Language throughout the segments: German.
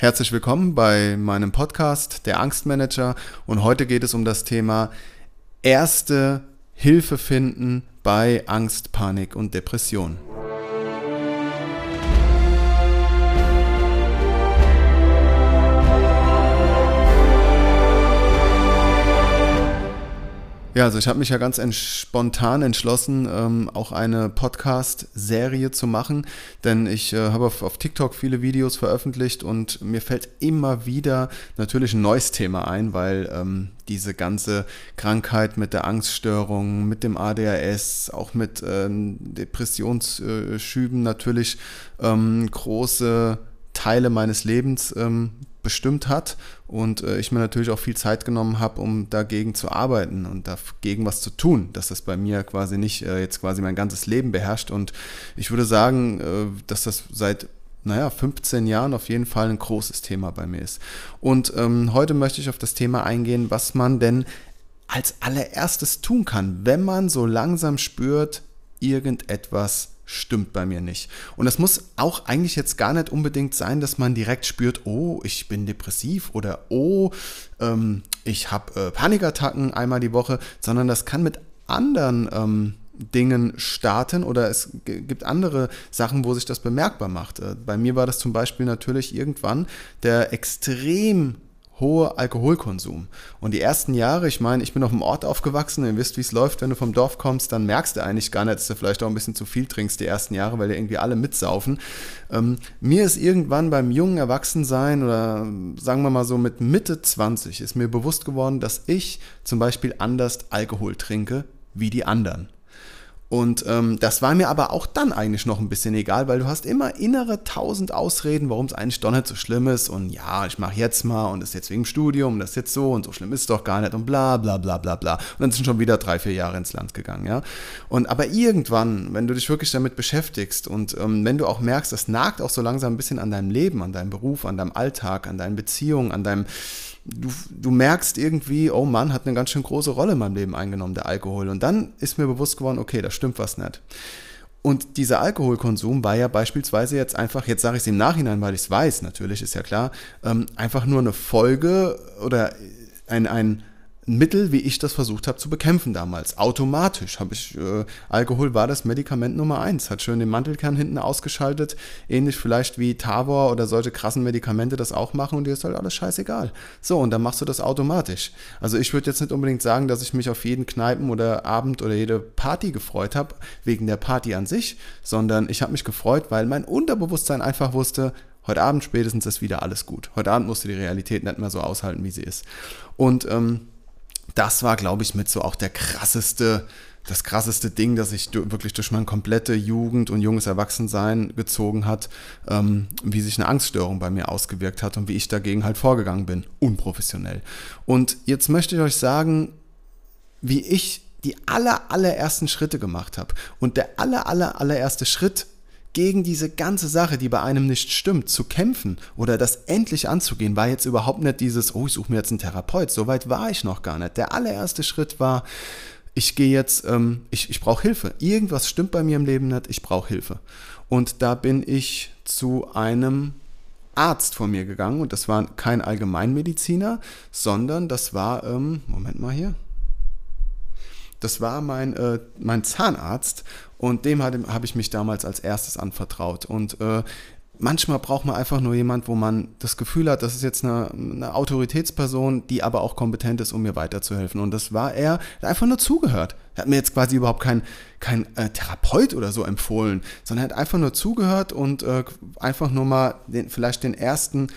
Herzlich willkommen bei meinem Podcast Der Angstmanager und heute geht es um das Thema erste Hilfe finden bei Angst, Panik und Depression. Ja, also ich habe mich ja ganz ent spontan entschlossen, ähm, auch eine Podcast-Serie zu machen, denn ich äh, habe auf, auf, TikTok viele Videos veröffentlicht und mir fällt immer wieder natürlich ein neues Thema ein, weil ähm, diese ganze Krankheit mit der Angststörung, mit dem ADHS, auch mit ähm, Depressionsschüben natürlich ähm, große Teile meines Lebens ähm, bestimmt hat und äh, ich mir natürlich auch viel Zeit genommen habe, um dagegen zu arbeiten und dagegen was zu tun, dass das bei mir quasi nicht äh, jetzt quasi mein ganzes Leben beherrscht und ich würde sagen, äh, dass das seit naja, 15 Jahren auf jeden Fall ein großes Thema bei mir ist. Und ähm, heute möchte ich auf das Thema eingehen, was man denn als allererstes tun kann, wenn man so langsam spürt, irgendetwas stimmt bei mir nicht. Und das muss auch eigentlich jetzt gar nicht unbedingt sein, dass man direkt spürt, oh, ich bin depressiv oder oh, ähm, ich habe äh, Panikattacken einmal die Woche, sondern das kann mit anderen ähm, Dingen starten oder es gibt andere Sachen, wo sich das bemerkbar macht. Äh, bei mir war das zum Beispiel natürlich irgendwann der extrem hoher Alkoholkonsum. Und die ersten Jahre, ich meine, ich bin auf dem Ort aufgewachsen, ihr wisst, wie es läuft, wenn du vom Dorf kommst, dann merkst du eigentlich gar nicht, dass du vielleicht auch ein bisschen zu viel trinkst die ersten Jahre, weil die irgendwie alle mitsaufen. Ähm, mir ist irgendwann beim jungen Erwachsensein oder sagen wir mal so mit Mitte 20 ist mir bewusst geworden, dass ich zum Beispiel anders Alkohol trinke wie die anderen. Und ähm, das war mir aber auch dann eigentlich noch ein bisschen egal, weil du hast immer innere tausend Ausreden, warum es eigentlich doch nicht so schlimm ist. Und ja, ich mache jetzt mal und das ist jetzt wegen dem Studium, das ist jetzt so und so schlimm ist es doch gar nicht und bla bla bla bla bla. Und dann sind schon wieder drei, vier Jahre ins Land gegangen, ja. Und aber irgendwann, wenn du dich wirklich damit beschäftigst und ähm, wenn du auch merkst, das nagt auch so langsam ein bisschen an deinem Leben, an deinem Beruf, an deinem Alltag, an deinen Beziehungen, an deinem du, du merkst irgendwie, oh Mann, hat eine ganz schön große Rolle in meinem Leben eingenommen, der Alkohol. Und dann ist mir bewusst geworden, okay, da stimmt was nicht. Und dieser Alkoholkonsum war ja beispielsweise jetzt einfach, jetzt sage ich es im Nachhinein, weil ich es weiß, natürlich ist ja klar, ähm, einfach nur eine Folge oder ein, ein, Mittel, wie ich das versucht habe zu bekämpfen damals. Automatisch habe ich, äh, Alkohol war das Medikament Nummer eins, hat schön den Mantelkern hinten ausgeschaltet, ähnlich vielleicht wie Tavor oder solche krassen Medikamente das auch machen und dir ist halt alles scheißegal. So, und dann machst du das automatisch. Also ich würde jetzt nicht unbedingt sagen, dass ich mich auf jeden Kneipen oder Abend oder jede Party gefreut habe, wegen der Party an sich, sondern ich habe mich gefreut, weil mein Unterbewusstsein einfach wusste, heute Abend spätestens ist wieder alles gut. Heute Abend musst du die Realität nicht mehr so aushalten, wie sie ist. Und ähm, das war, glaube ich, mit so auch der krasseste, das krasseste Ding, das sich wirklich durch meine komplette Jugend und junges Erwachsensein gezogen hat, ähm, wie sich eine Angststörung bei mir ausgewirkt hat und wie ich dagegen halt vorgegangen bin, unprofessionell. Und jetzt möchte ich euch sagen, wie ich die aller, allerersten Schritte gemacht habe. Und der aller, aller, allererste Schritt gegen diese ganze Sache, die bei einem nicht stimmt, zu kämpfen oder das endlich anzugehen, war jetzt überhaupt nicht dieses, oh, ich suche mir jetzt einen Therapeut. So weit war ich noch gar nicht. Der allererste Schritt war, ich gehe jetzt, ähm, ich, ich brauche Hilfe. Irgendwas stimmt bei mir im Leben nicht, ich brauche Hilfe. Und da bin ich zu einem Arzt von mir gegangen und das war kein Allgemeinmediziner, sondern das war, ähm, Moment mal hier, das war mein, äh, mein Zahnarzt und dem habe ich mich damals als erstes anvertraut. Und äh, manchmal braucht man einfach nur jemand, wo man das Gefühl hat, das ist jetzt eine, eine, Autoritätsperson, die aber auch kompetent ist, um mir weiterzuhelfen. Und das war er, der einfach nur zugehört. Er hat mir jetzt quasi überhaupt kein, kein äh, Therapeut oder so empfohlen, sondern er hat einfach nur zugehört und äh, einfach nur mal den, vielleicht den ersten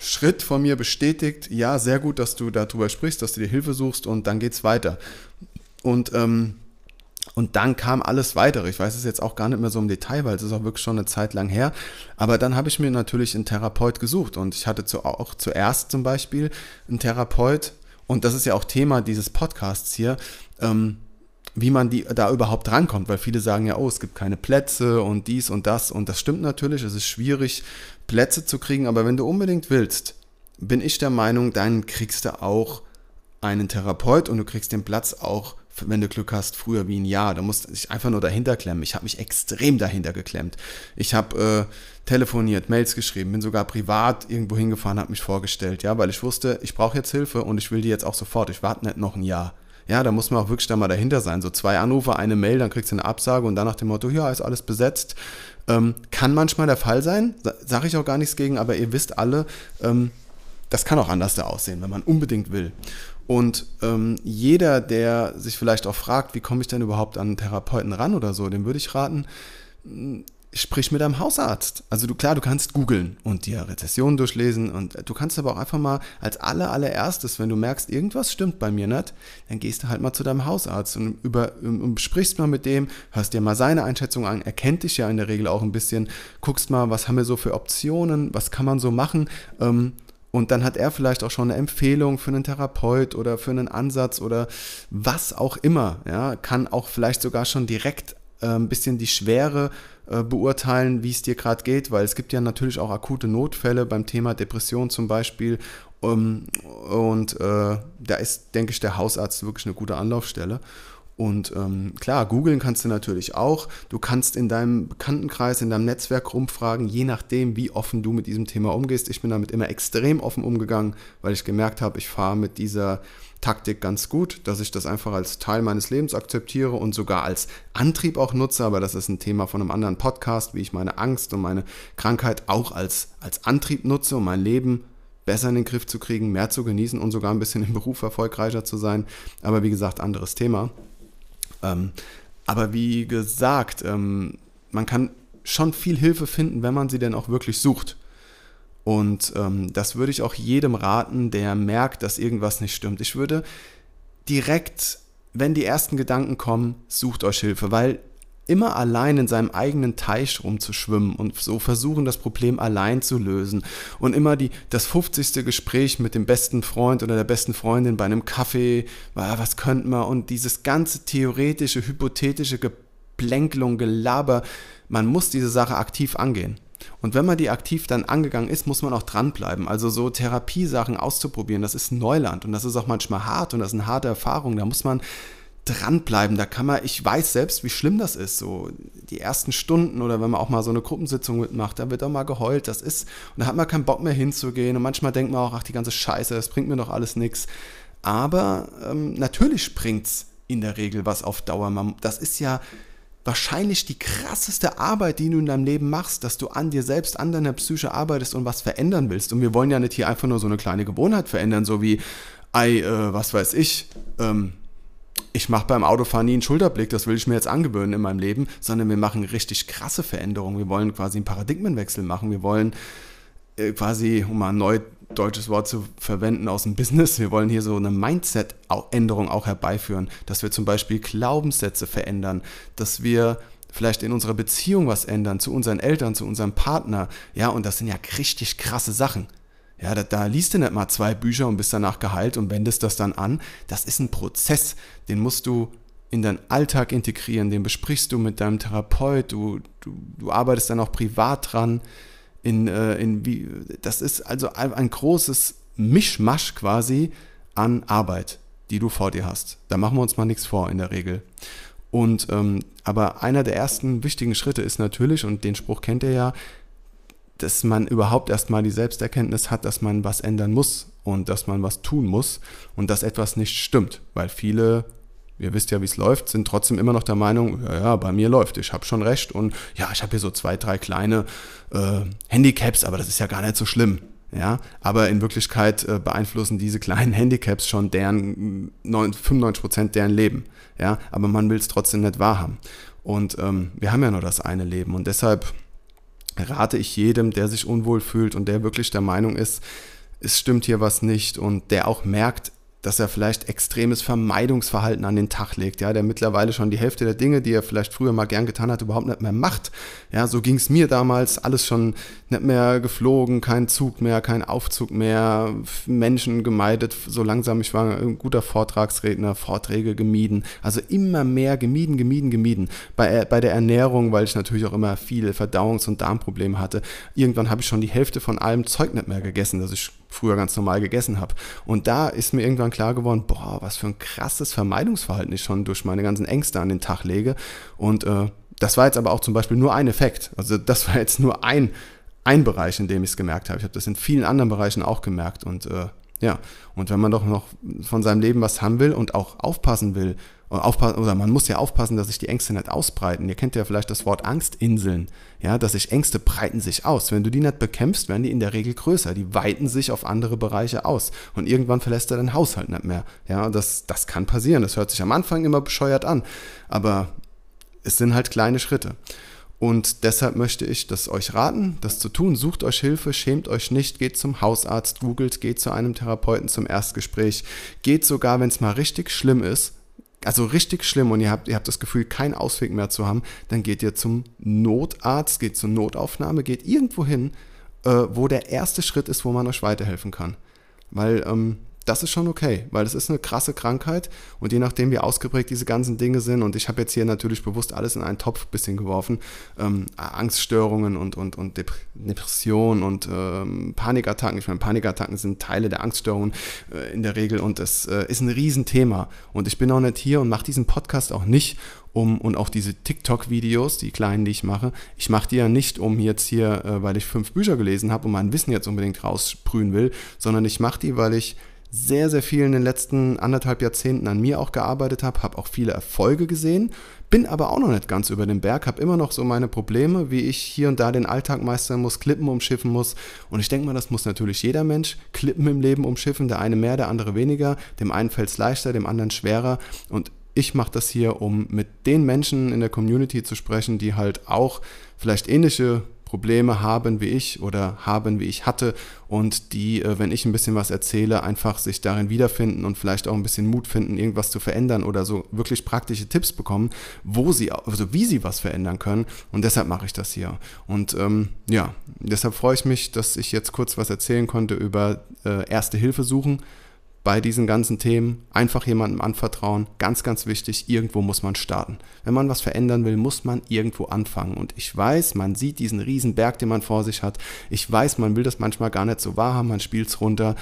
Schritt von mir bestätigt, ja, sehr gut, dass du darüber sprichst, dass du dir Hilfe suchst und dann geht's weiter. Und, ähm, und dann kam alles weitere. Ich weiß es jetzt auch gar nicht mehr so im Detail, weil es ist auch wirklich schon eine Zeit lang her. Aber dann habe ich mir natürlich einen Therapeut gesucht. Und ich hatte zu, auch zuerst zum Beispiel einen Therapeut, und das ist ja auch Thema dieses Podcasts hier, ähm, wie man die da überhaupt rankommt, weil viele sagen ja, oh, es gibt keine Plätze und dies und das und das stimmt natürlich, es ist schwierig, Plätze zu kriegen, aber wenn du unbedingt willst, bin ich der Meinung, dann kriegst du auch einen Therapeut und du kriegst den Platz auch wenn du Glück hast, früher wie ein Jahr. Da musst du dich einfach nur dahinter klemmen. Ich habe mich extrem dahinter geklemmt. Ich habe äh, telefoniert, Mails geschrieben, bin sogar privat irgendwo hingefahren, habe mich vorgestellt, ja, weil ich wusste, ich brauche jetzt Hilfe und ich will die jetzt auch sofort. Ich warte nicht noch ein Jahr. Ja, da muss man auch wirklich da mal dahinter sein. So zwei Anrufe, eine Mail, dann kriegst du eine Absage und dann nach dem Motto, ja, ist alles besetzt. Ähm, kann manchmal der Fall sein, sage ich auch gar nichts gegen, aber ihr wisst alle, ähm, das kann auch anders da aussehen, wenn man unbedingt will. Und ähm, jeder, der sich vielleicht auch fragt, wie komme ich denn überhaupt an einen Therapeuten ran oder so, dem würde ich raten, sprich mit einem Hausarzt. Also du klar, du kannst googeln und dir Rezessionen durchlesen und du kannst aber auch einfach mal als aller allererstes, wenn du merkst, irgendwas stimmt bei mir nicht, dann gehst du halt mal zu deinem Hausarzt und über und sprichst mal mit dem, hörst dir mal seine Einschätzung an, er kennt dich ja in der Regel auch ein bisschen, guckst mal, was haben wir so für Optionen, was kann man so machen. Ähm, und dann hat er vielleicht auch schon eine Empfehlung für einen Therapeut oder für einen Ansatz oder was auch immer. Ja, kann auch vielleicht sogar schon direkt äh, ein bisschen die Schwere äh, beurteilen, wie es dir gerade geht, weil es gibt ja natürlich auch akute Notfälle beim Thema Depression zum Beispiel. Um, und äh, da ist, denke ich, der Hausarzt wirklich eine gute Anlaufstelle. Und ähm, klar, googeln kannst du natürlich auch. Du kannst in deinem Bekanntenkreis, in deinem Netzwerk rumfragen, je nachdem, wie offen du mit diesem Thema umgehst. Ich bin damit immer extrem offen umgegangen, weil ich gemerkt habe, ich fahre mit dieser Taktik ganz gut, dass ich das einfach als Teil meines Lebens akzeptiere und sogar als Antrieb auch nutze. Aber das ist ein Thema von einem anderen Podcast, wie ich meine Angst und meine Krankheit auch als, als Antrieb nutze, um mein Leben besser in den Griff zu kriegen, mehr zu genießen und sogar ein bisschen im Beruf erfolgreicher zu sein. Aber wie gesagt, anderes Thema. Ähm, aber wie gesagt, ähm, man kann schon viel Hilfe finden, wenn man sie denn auch wirklich sucht. Und ähm, das würde ich auch jedem raten, der merkt, dass irgendwas nicht stimmt. Ich würde direkt, wenn die ersten Gedanken kommen, sucht euch Hilfe, weil immer allein in seinem eigenen Teich rumzuschwimmen und so versuchen, das Problem allein zu lösen und immer die, das 50. Gespräch mit dem besten Freund oder der besten Freundin bei einem Kaffee, was könnte man und dieses ganze theoretische, hypothetische Geplänkelung, Gelaber, man muss diese Sache aktiv angehen. Und wenn man die aktiv dann angegangen ist, muss man auch dranbleiben. Also so Therapiesachen auszuprobieren, das ist Neuland und das ist auch manchmal hart und das sind harte Erfahrungen. Da muss man dranbleiben. Da kann man, ich weiß selbst, wie schlimm das ist. So die ersten Stunden oder wenn man auch mal so eine Gruppensitzung mitmacht, da wird auch mal geheult. Das ist, und da hat man keinen Bock mehr hinzugehen. Und manchmal denkt man auch, ach, die ganze Scheiße, das bringt mir doch alles nichts. Aber ähm, natürlich es in der Regel was auf Dauer. Man, das ist ja wahrscheinlich die krasseste Arbeit, die du in deinem Leben machst, dass du an dir selbst, an deiner Psyche arbeitest und was verändern willst. Und wir wollen ja nicht hier einfach nur so eine kleine Gewohnheit verändern, so wie, ei, äh, was weiß ich, ähm, ich mache beim Autofahren nie einen Schulterblick, das will ich mir jetzt angewöhnen in meinem Leben, sondern wir machen richtig krasse Veränderungen. Wir wollen quasi einen Paradigmenwechsel machen. Wir wollen äh, quasi, um mal ein neu deutsches Wort zu verwenden aus dem Business, wir wollen hier so eine Mindset-Änderung auch herbeiführen, dass wir zum Beispiel Glaubenssätze verändern, dass wir vielleicht in unserer Beziehung was ändern zu unseren Eltern, zu unserem Partner. Ja, und das sind ja richtig krasse Sachen. Ja, da, da liest du nicht mal zwei Bücher und bist danach geheilt und wendest das dann an. Das ist ein Prozess, den musst du in deinen Alltag integrieren, den besprichst du mit deinem Therapeut, du, du, du arbeitest dann auch privat dran. In, äh, in wie, das ist also ein großes Mischmasch quasi an Arbeit, die du vor dir hast. Da machen wir uns mal nichts vor in der Regel. Und ähm, aber einer der ersten wichtigen Schritte ist natürlich, und den Spruch kennt ihr ja, dass man überhaupt erstmal die Selbsterkenntnis hat, dass man was ändern muss und dass man was tun muss und dass etwas nicht stimmt, weil viele ihr wisst ja, wie es läuft, sind trotzdem immer noch der Meinung, ja, ja, bei mir läuft, ich habe schon recht und ja, ich habe hier so zwei, drei kleine äh, Handicaps, aber das ist ja gar nicht so schlimm. Ja, aber in Wirklichkeit äh, beeinflussen diese kleinen Handicaps schon deren 95 Prozent deren Leben. Ja, aber man will es trotzdem nicht wahrhaben. Und ähm, wir haben ja nur das eine Leben und deshalb rate ich jedem, der sich unwohl fühlt und der wirklich der Meinung ist, es stimmt hier was nicht und der auch merkt, dass er vielleicht extremes Vermeidungsverhalten an den Tag legt, ja, der mittlerweile schon die Hälfte der Dinge, die er vielleicht früher mal gern getan hat, überhaupt nicht mehr macht. Ja, so ging es mir damals, alles schon nicht mehr geflogen, kein Zug mehr, kein Aufzug mehr, Menschen gemeidet, so langsam, ich war ein guter Vortragsredner, Vorträge gemieden, also immer mehr gemieden, gemieden, gemieden. Bei, äh, bei der Ernährung, weil ich natürlich auch immer viele Verdauungs- und Darmprobleme hatte, irgendwann habe ich schon die Hälfte von allem Zeug nicht mehr gegessen, das ich früher ganz normal gegessen habe. Und da ist mir irgendwann klar geworden, boah, was für ein krasses Vermeidungsverhalten ich schon durch meine ganzen Ängste an den Tag lege. Und äh, das war jetzt aber auch zum Beispiel nur ein Effekt. Also das war jetzt nur ein, ein Bereich, in dem ich es gemerkt habe. Ich habe das in vielen anderen Bereichen auch gemerkt. Und äh, ja, und wenn man doch noch von seinem Leben was haben will und auch aufpassen will, oder man muss ja aufpassen, dass sich die Ängste nicht ausbreiten. Ihr kennt ja vielleicht das Wort Angstinseln, ja, dass sich Ängste breiten sich aus. Wenn du die nicht bekämpfst, werden die in der Regel größer. Die weiten sich auf andere Bereiche aus. Und irgendwann verlässt er den Haushalt nicht mehr. Ja, das, das kann passieren. Das hört sich am Anfang immer bescheuert an. Aber es sind halt kleine Schritte. Und deshalb möchte ich das euch raten, das zu tun. Sucht euch Hilfe, schämt euch nicht, geht zum Hausarzt, googelt, geht zu einem Therapeuten zum Erstgespräch, geht sogar, wenn es mal richtig schlimm ist, also richtig schlimm und ihr habt, ihr habt das Gefühl, keinen Ausweg mehr zu haben, dann geht ihr zum Notarzt, geht zur Notaufnahme, geht irgendwo hin, äh, wo der erste Schritt ist, wo man euch weiterhelfen kann. Weil ähm, das ist schon okay, weil es ist eine krasse Krankheit und je nachdem, wie ausgeprägt diese ganzen Dinge sind, und ich habe jetzt hier natürlich bewusst alles in einen Topf bisschen geworfen, ähm, Angststörungen und, und, und Depression und ähm, Panikattacken. Ich meine, Panikattacken sind Teile der Angststörungen äh, in der Regel und es äh, ist ein Riesenthema. Und ich bin auch nicht hier und mache diesen Podcast auch nicht, um und auch diese TikTok-Videos, die kleinen, die ich mache, ich mache die ja nicht, um jetzt hier, äh, weil ich fünf Bücher gelesen habe und mein Wissen jetzt unbedingt raussprühen will, sondern ich mache die, weil ich sehr, sehr viel in den letzten anderthalb Jahrzehnten an mir auch gearbeitet habe, habe auch viele Erfolge gesehen, bin aber auch noch nicht ganz über den Berg, habe immer noch so meine Probleme, wie ich hier und da den Alltag meistern muss, Klippen umschiffen muss. Und ich denke mal, das muss natürlich jeder Mensch Klippen im Leben umschiffen, der eine mehr, der andere weniger, dem einen fällt es leichter, dem anderen schwerer. Und ich mache das hier, um mit den Menschen in der Community zu sprechen, die halt auch vielleicht ähnliche Probleme haben wie ich oder haben wie ich hatte und die, äh, wenn ich ein bisschen was erzähle, einfach sich darin wiederfinden und vielleicht auch ein bisschen Mut finden, irgendwas zu verändern oder so wirklich praktische Tipps bekommen, wo sie, also wie sie was verändern können. Und deshalb mache ich das hier. Und ähm, ja, deshalb freue ich mich, dass ich jetzt kurz was erzählen konnte über äh, Erste Hilfe suchen bei diesen ganzen Themen einfach jemandem anvertrauen. Ganz, ganz wichtig, irgendwo muss man starten. Wenn man was verändern will, muss man irgendwo anfangen. Und ich weiß, man sieht diesen riesen Berg, den man vor sich hat. Ich weiß, man will das manchmal gar nicht so wahrhaben, man spielt es runter.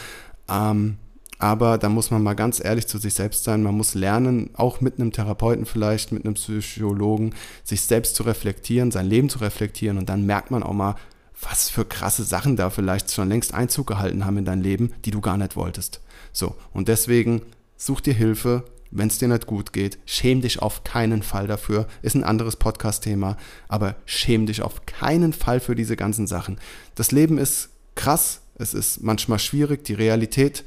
Ähm, aber da muss man mal ganz ehrlich zu sich selbst sein. Man muss lernen, auch mit einem Therapeuten vielleicht, mit einem Psychologen, sich selbst zu reflektieren, sein Leben zu reflektieren. Und dann merkt man auch mal, was für krasse Sachen da vielleicht schon längst Einzug gehalten haben in dein Leben, die du gar nicht wolltest. So, und deswegen such dir Hilfe, wenn es dir nicht gut geht. Schäm dich auf keinen Fall dafür. Ist ein anderes Podcast-Thema, aber schäm dich auf keinen Fall für diese ganzen Sachen. Das Leben ist krass, es ist manchmal schwierig, die Realität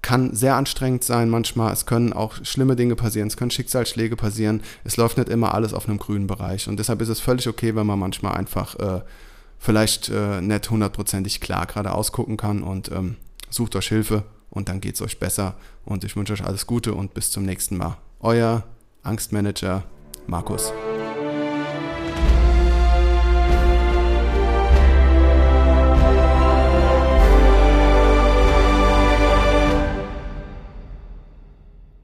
kann sehr anstrengend sein manchmal. Es können auch schlimme Dinge passieren, es können Schicksalsschläge passieren. Es läuft nicht immer alles auf einem grünen Bereich. Und deshalb ist es völlig okay, wenn man manchmal einfach äh, vielleicht äh, nicht hundertprozentig klar gerade ausgucken kann und ähm, sucht euch Hilfe und dann geht es euch besser. Und ich wünsche euch alles Gute und bis zum nächsten Mal. Euer Angstmanager Markus.